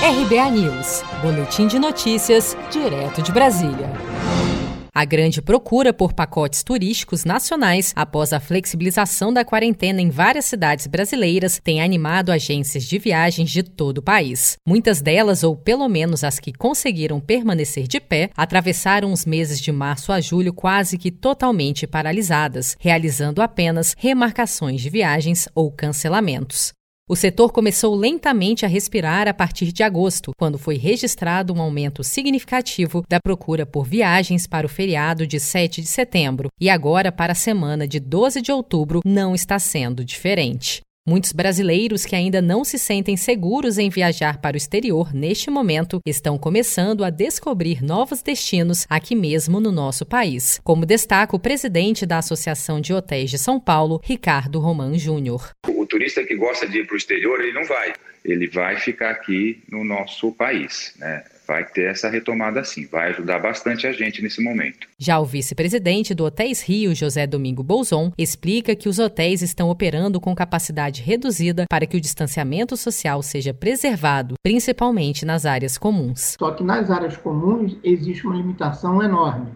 RBA News, Boletim de Notícias, direto de Brasília. A grande procura por pacotes turísticos nacionais após a flexibilização da quarentena em várias cidades brasileiras tem animado agências de viagens de todo o país. Muitas delas, ou pelo menos as que conseguiram permanecer de pé, atravessaram os meses de março a julho quase que totalmente paralisadas, realizando apenas remarcações de viagens ou cancelamentos. O setor começou lentamente a respirar a partir de agosto, quando foi registrado um aumento significativo da procura por viagens para o feriado de 7 de setembro, e agora para a semana de 12 de outubro não está sendo diferente. Muitos brasileiros que ainda não se sentem seguros em viajar para o exterior neste momento estão começando a descobrir novos destinos aqui mesmo no nosso país, como destaca o presidente da Associação de Hotéis de São Paulo, Ricardo Roman Júnior. O turista que gosta de ir para o exterior, ele não vai. Ele vai ficar aqui no nosso país, né? vai ter essa retomada sim, vai ajudar bastante a gente nesse momento. Já o vice-presidente do Hotéis Rio, José Domingo Bolzon, explica que os hotéis estão operando com capacidade reduzida para que o distanciamento social seja preservado, principalmente nas áreas comuns. Só que nas áreas comuns existe uma limitação enorme,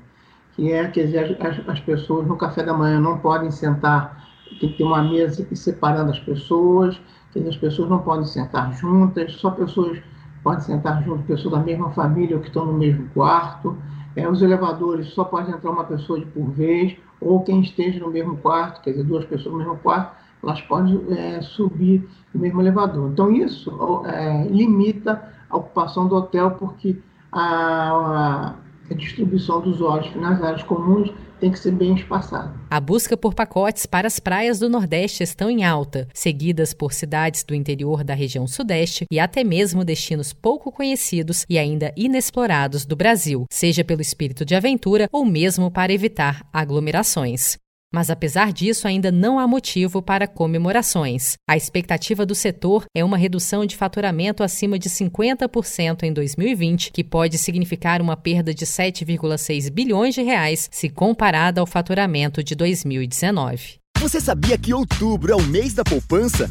que é que as, as pessoas no café da manhã não podem sentar, tem que ter uma mesa separando as pessoas, que as pessoas não podem sentar juntas, só pessoas pode sentar junto pessoas da mesma família ou que estão no mesmo quarto. É, os elevadores só pode entrar uma pessoa de por vez, ou quem esteja no mesmo quarto, quer dizer, duas pessoas no mesmo quarto, elas podem é, subir no mesmo elevador. Então, isso é, limita a ocupação do hotel, porque a distribuição dos hóspedes nas áreas comuns tem que ser bem espaçada. A busca por pacotes para as praias do Nordeste estão em alta, seguidas por cidades do interior da região Sudeste e até mesmo destinos pouco conhecidos e ainda inexplorados do Brasil, seja pelo espírito de aventura ou mesmo para evitar aglomerações. Mas apesar disso, ainda não há motivo para comemorações. A expectativa do setor é uma redução de faturamento acima de 50% em 2020, que pode significar uma perda de 7,6 bilhões de reais se comparada ao faturamento de 2019. Você sabia que outubro é o mês da poupança?